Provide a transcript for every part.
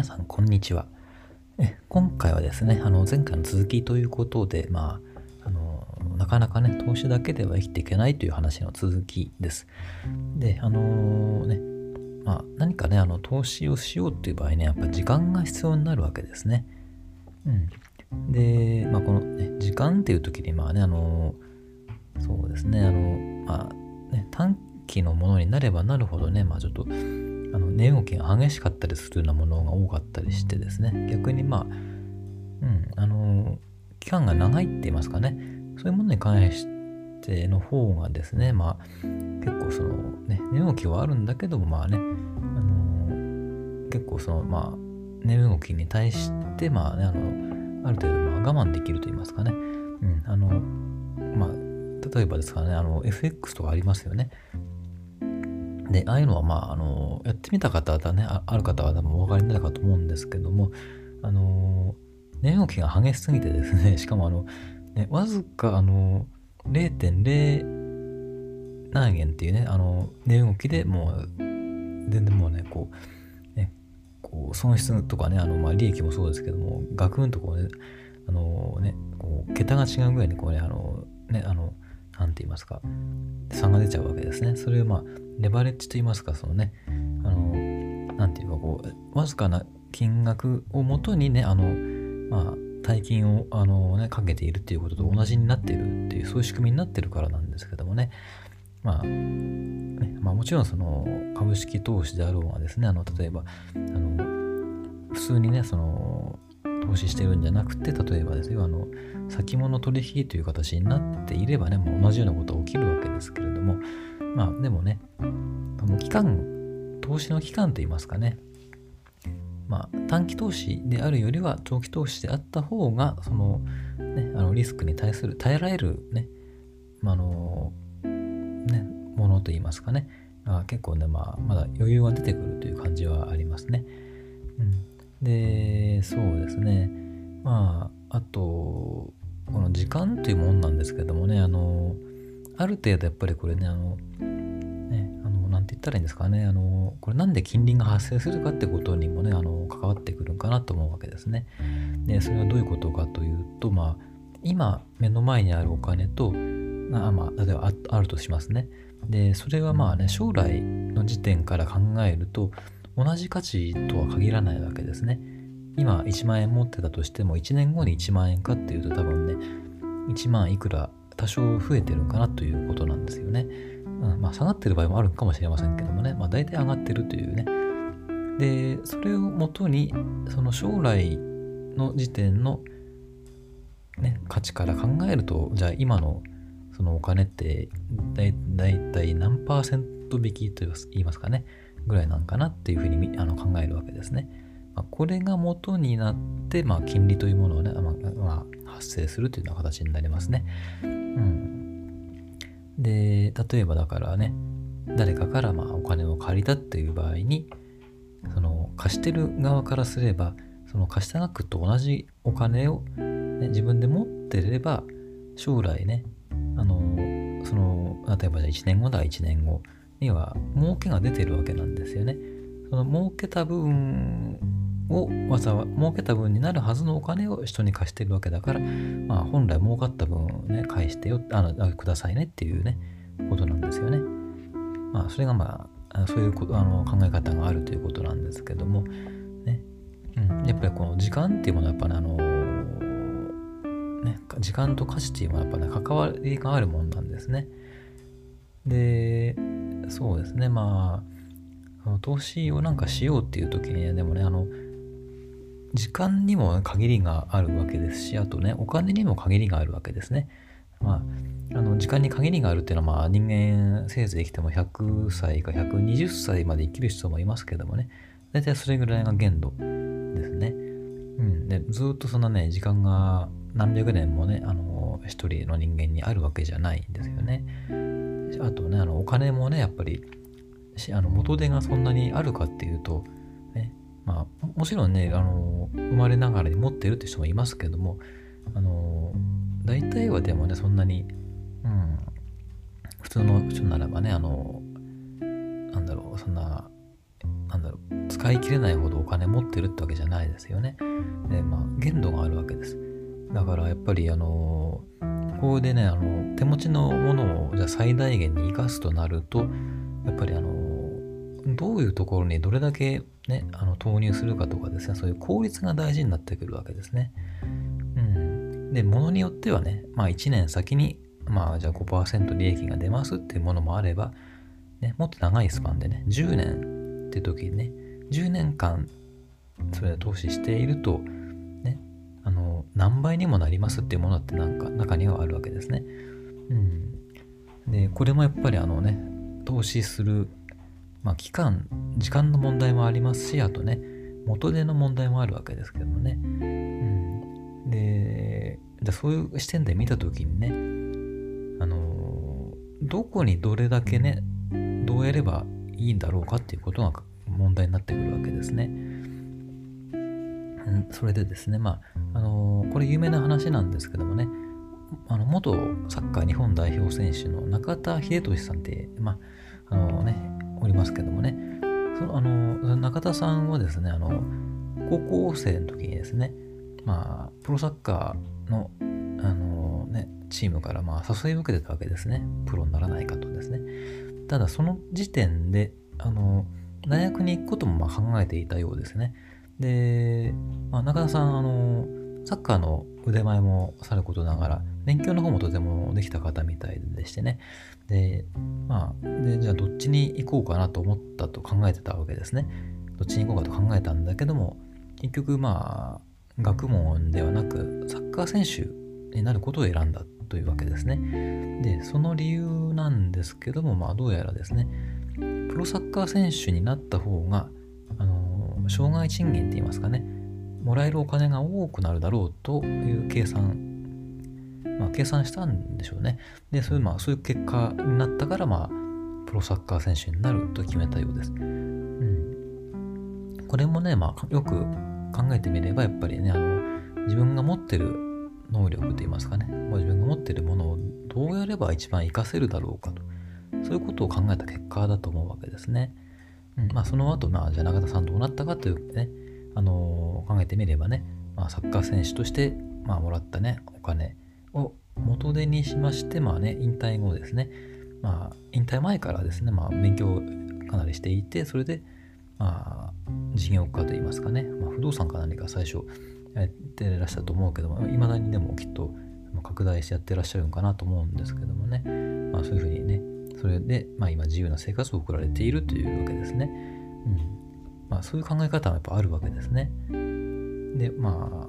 皆さん、こんにちは。え今回はですね、あの前回の続きということで、まあ、あのなかなかね、投資だけでは生きていけないという話の続きです。で、あのー、ね、まあ、何かね、あの投資をしようっていう場合ね、やっぱ時間が必要になるわけですね。うん。で、まあ、この、ね、時間っていう時に、まあね、あのー、そうですね、あの、まあ、ね、短期のものになればなるほどね、まあちょっと、値動きが激しかったりするようなものが多かったりしてですね、逆にまあ、うん、あの、期間が長いって言いますかね、そういうものに関しての方がですね、まあ、結構その、ね、値動きはあるんだけども、まあね、あの、結構その、まあ、値動きに対して、まあね、あの、ある程度、まあ、我慢できると言いますかね、うん、あの、まあ、例えばですからね、あの、FX とかありますよね。で、ああいうのは、まあ、あの、やってみた方はね、ある方は多分お分かりになるかと思うんですけども、あの、値動きが激しすぎてですね、しかもあの、ね、わずか、あの、0.0何円っていうね、あの、値動きでもう、全然もうね、こう、ね、こう損失とかね、あの、まあ、利益もそうですけども、ガクンとこうね、あのね、こう、桁が違うぐらいにこうね、あの、ね、あの、んて言いますか、差が出ちゃうわけですね。それをまあ、レバレッジと言いますか、そのね、あの、なんていうか、こう、わずかな金額をもとにね、あの、まあ、大金を、あのね、かけているっていうことと同じになっているっていう、そういう仕組みになってるからなんですけどもね、まあ、ね、まあもちろんその株式投資であろうがですね、あの、例えば、あの、普通にね、その、投資してるんじゃなくて、例えばですよ、あの、先物取引という形になっていればね、もう同じようなことが起きるわけですけれども、まあでもね、その期間、投資の期間といいますかね、まあ短期投資であるよりは長期投資であった方が、その、ね、あのリスクに対する耐えられるね、ま、あの、ね、ものといいますかね、あ結構ね、まあ、まだ余裕が出てくるという感じはありますね。で、そうですね。まあ、あと、この時間というもんなんですけどもね、あの、ある程度やっぱりこれね、あの、ね、あの、なんて言ったらいいんですかね、あの、これなんで金利が発生するかってことにもね、あの、関わってくるんかなと思うわけですね。で、それはどういうことかというと、まあ、今、目の前にあるお金と、あまあ、例えばあるとしますね。で、それはまあね、将来の時点から考えると、同じ価値とは限らないわけですね。今1万円持ってたとしても1年後に1万円かっていうと多分ね1万いくら多少増えてるかなということなんですよね。うん、まあ下がってる場合もあるかもしれませんけどもね、まあ大体上がってるというね。で、それをもとにその将来の時点のね、価値から考えると、じゃあ今のそのお金ってだいたい何パーセント引きと言いますかね、ぐらいなんかなっていうふうにあの考えるわけですね。まあ、これが元になって、まあ、金利というものをね、まあ、まあ、発生するというような形になりますね。うん。で、例えばだからね、誰かからまあお金を借りたっていう場合に、その貸してる側からすれば、その貸した額と同じお金を、ね、自分で持ってれば、将来ね、あの、その、例えばじゃあ1年後だ、1年後には儲けが出てるわけなんですよね。その儲けた部分をわざわざ儲けた分になるはずのお金を人に貸してるわけだから、まあ、本来儲かった分をね、返してよ、あの、くださいねっていうね、ことなんですよね。まあ、それがまあ、そういうことあの考え方があるということなんですけども、ね、うん、やっぱりこの時間っていうものはやっぱね、あのね、時間と価値っていうのはやっぱね、関わりがあるもんなんですね。で、そうですね、まあ、投資をなんかしようっていう時にね、でもね、あの、時間にも限りがあるわけですし、あとね、お金にも限りがあるわけですね。まあ、あの時間に限りがあるっていうのは、まあ、人間せいぜい生きても100歳か120歳まで生きる人もいますけどもね、大体それぐらいが限度ですね。うん。で、ずっとそんなね、時間が何百年もね、あの、一人の人間にあるわけじゃないんですよね。あとね、あの、お金もね、やっぱり、あの元手がそんなにあるかっていうと、ねまあ、もちろんね、あの、生まれながらに持ってるって人もいますけども、あの、大体はでもね、そんなに、うん、普通の人ならばね、あの、なんだろう、そんな、なんだろう、使い切れないほどお金持ってるってわけじゃないですよね。で、まあ、限度があるわけです。だからやっぱり、あのここでね、あの、手持ちのものをじゃ最大限に生かすとなると、やっぱりあのどういうところにどれだけね、あの投入するかとかですね、そういう効率が大事になってくるわけですね。うん。で、ものによってはね、まあ1年先に、まあじゃあ5%利益が出ますっていうものもあれば、ね、もっと長いスパンでね、10年って時にね、10年間それで投資していると、何倍にもなりますっていうものってなんか中にはあるわけですね。うん。で、これもやっぱりあのね、投資する、まあ、期間、時間の問題もありますし、あとね、元手の問題もあるわけですけどもね。うん。で、じゃそういう視点で見たときにね、あの、どこにどれだけね、どうやればいいんだろうかっていうことが問題になってくるわけですね。それでですね、まあ、あのー、これ有名な話なんですけどもね、あの元サッカー日本代表選手の中田英寿さんって、まあ、あのね、おりますけどもね、そのあの中田さんはですね、あの高校生の時にですね、まあ、プロサッカーのあの、ね、チームからまあ誘いを受けてたわけですね。プロにならないかとですね。ただその時点で、あの、大学に行くこともまあ考えていたようですね。で、まあ、中田さん、あの、サッカーの腕前もさることながら、勉強の方もとてもできた方みたいでしてね。で、まあ、で、じゃあどっちに行こうかなと思ったと考えてたわけですね。どっちに行こうかと考えたんだけども、結局まあ、学問ではなく、サッカー選手になることを選んだというわけですね。で、その理由なんですけども、まあどうやらですね、プロサッカー選手になった方が、障害賃金って言いますかね、もらえるお金が多くなるだろうという計算、まあ計算したんでしょうね。で、そういう、まあそういう結果になったから、まあ、プロサッカー選手になると決めたようです。うん。これもね、まあよく考えてみれば、やっぱりね、あの、自分が持ってる能力といいますかね、ま自分が持ってるものをどうやれば一番活かせるだろうかと、そういうことを考えた結果だと思うわけですね。うん、まあその後、まあじゃあ中田さんどうなったかというね、あのー、考えてみればね、まあ、サッカー選手として、まあ、もらったね、お金を元手にしまして、まあね、引退後ですね、まあ、引退前からですね、まあ、勉強をかなりしていて、それで、まあ、事業家といいますかね、まあ、不動産か何か最初、やってらっしゃると思うけども、いまだにでもきっと拡大してやってらっしゃるのかなと思うんですけどもね、まあそういうふうにね、それで、まあ今自由な生活を送られているというわけですね。うん。まあそういう考え方はやっぱあるわけですね。で、まあ、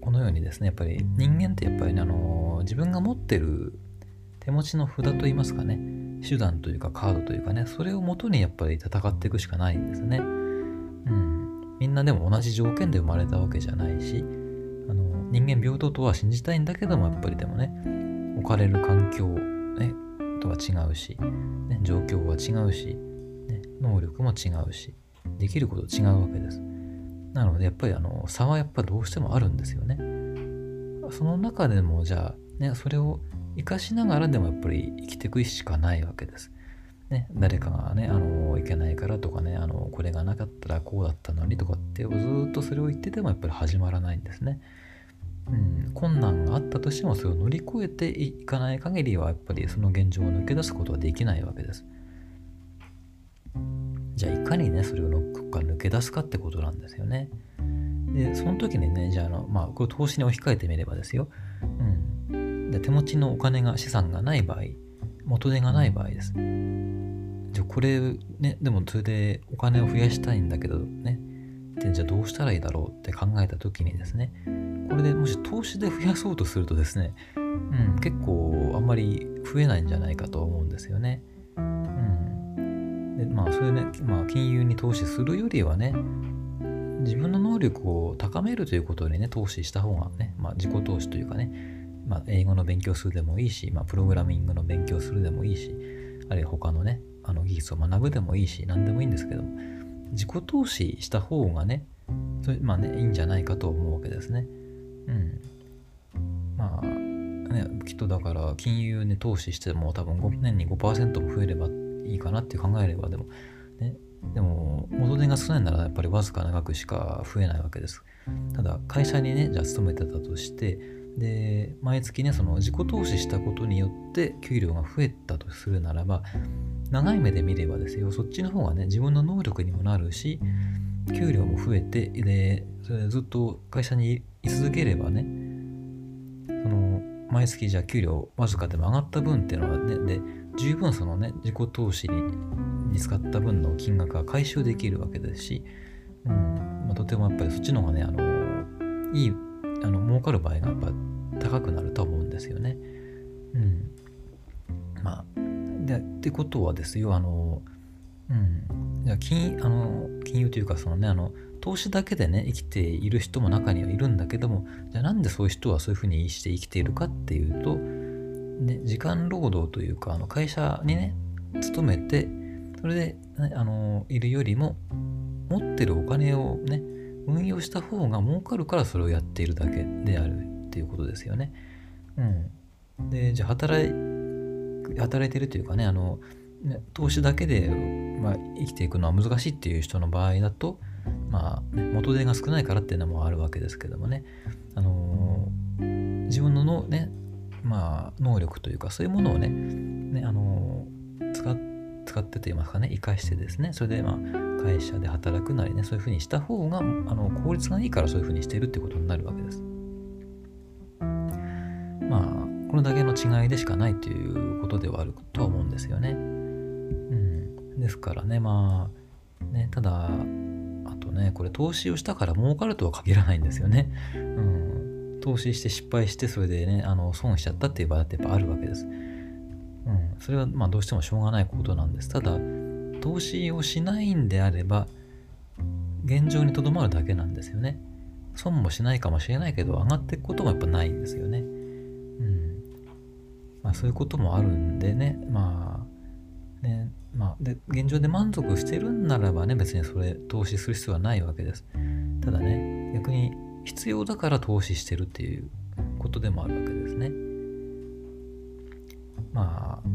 このようにですね、やっぱり人間ってやっぱりね、あの、自分が持ってる手持ちの札といいますかね、手段というかカードというかね、それをもとにやっぱり戦っていくしかないんですね。うん。みんなでも同じ条件で生まれたわけじゃないしあの人間平等とは信じたいんだけどもやっぱりでもね置かれる環境、ね、とは違うし、ね、状況は違うし、ね、能力も違うしできること違うわけです。なのでやっぱりあの差はやっぱどうしてもあるんですよね。その中でもじゃあ、ね、それを生かしながらでもやっぱり生きていくしかないわけです。ね、誰かがね、あの、いけないからとかね、あの、これがなかったらこうだったのにとかってずっとそれを言っててもやっぱり始まらないんですね。うん、困難があったとしてもそれを乗り越えていかない限りはやっぱりその現状を抜け出すことはできないわけです。じゃあいかにね、それを抜け出すかってことなんですよね。で、その時にね、じゃああの、まあ、これ投資に置き換えてみればですよ。うん。で手持ちのお金が、資産がない場合、元手がない場合です。じゃあこれね、でもそれでお金を増やしたいんだけどね、でじゃあどうしたらいいだろうって考えた時にですね、これでもし投資で増やそうとするとですね、うん、結構あんまり増えないんじゃないかと思うんですよね。うん。で、まあそれね、まあ金融に投資するよりはね、自分の能力を高めるということにね、投資した方がね、まあ自己投資というかね、まあ、英語の勉強するでもいいし、まあ、プログラミングの勉強するでもいいし、あるいは他のね、あの技術を学ぶでもいいし、何でもいいんですけど、自己投資した方がね、それまあね、いいんじゃないかと思うわけですね。うん。まあ、ね、きっとだから金融に投資しても多分5年に5%も増えればいいかなって考えれば、でも、ね、でも元手が少ないならやっぱりわずかな額しか増えないわけです。ただ会社にねじゃあ勤めてたとしてで毎月ねその自己投資したことによって給料が増えたとするならば長い目で見ればですよ。そっちの方がね自分の能力にもなるし給料も増えてでそれずっと会社に居続ければねその毎月じゃあ給料わずかでも上がった分っていうのはねで十分そのね自己投資にに使った分の金額が回収できるわけですし、うんまあ、とてもやっぱりそっちの方がねあのいいあの儲かる場合がやっぱ高くなると思うんですよね。うん。まあ、で、ってことはですよ、あの、うん。じゃ金、あの、金融というか、そのね、あの、投資だけでね、生きている人も中にはいるんだけども、じゃあなんでそういう人はそういうふうにして生きているかっていうと、ね、時間労働というか、あの会社にね、勤めて、それで、ね、あの、いるよりも、持ってるお金をね、運用した方が儲かるからそれをやっているだけであるっていうことですよね。うん。で、じゃあ働い、働いてるというかね、あの、投資だけで、まあ、生きていくのは難しいっていう人の場合だと、まあ、元手が少ないからっていうのもあるわけですけどもね、あのー、自分ののね、まあ、能力というか、そういうものをね、ねあのー、使って使ってと言いますかね、生かしてですね、それでまあ会社で働くなりね、そういうふうにした方があの効率がいいからそういうふうにしているってことになるわけです。まあ、これだけの違いでしかないということではあるとは思うんですよね。うん。ですからね、まあ、ね、ただ、ね、これ投資をしたから儲かるとは限らないんですよね。うん。投資して失敗して、それでね、あの損しちゃったっていう場合だってやっぱあるわけです。うん、それはまあどうしてもしょうがないことなんです。ただ、投資をしないんであれば、現状にとどまるだけなんですよね。損もしないかもしれないけど、上がっていくこともやっぱないんですよね。うん。まあそういうこともあるんでね、まあ、ね、まあ、で、現状で満足してるんならばね、別にそれ投資する必要はないわけです。ただね、逆に必要だから投資してるっていうことでもあるわけですね。まあ、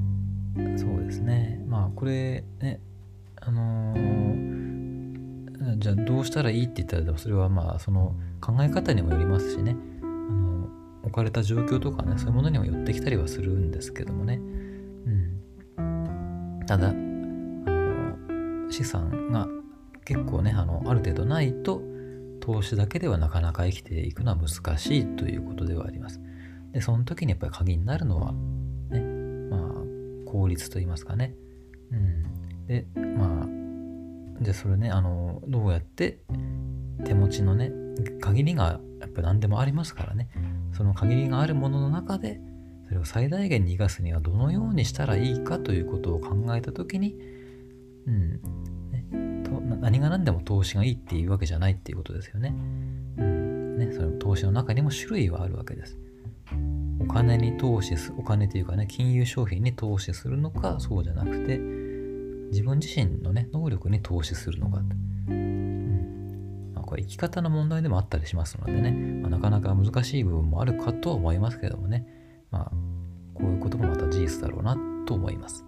そうですね。まあ、これね、あのー、じゃあどうしたらいいって言ったら、それはまあ、その考え方にもよりますしね、あの置かれた状況とかね、そういうものにも寄ってきたりはするんですけどもね。ただ、あの資産が結構ね、あの、ある程度ないと、投資だけではなかなか生きていくのは難しいということではあります。で、その時にやっぱり鍵になるのはね。ま、効率と言いますかね。うん。で、まあ、じゃあそれね、あの、どうやって手持ちのね、限りがやっぱ何でもありますからね、その限りがあるものの中で、を最大限に生かすにはどのようにしたらいいかということを考えたときに、うん、ね、と何が何でも投資がいいっていうわけじゃないっていうことですよね。うん、ね、その投資の中にも種類はあるわけです。お金に投資す、お金というかね、金融商品に投資するのか、そうじゃなくて、自分自身のね、能力に投資するのか。うんま、これ生き方の問題でもあったりしますのでね、まあ、なかなか難しい部分もあるかとは思いますけどもね、こともまた事実だろうなと思います。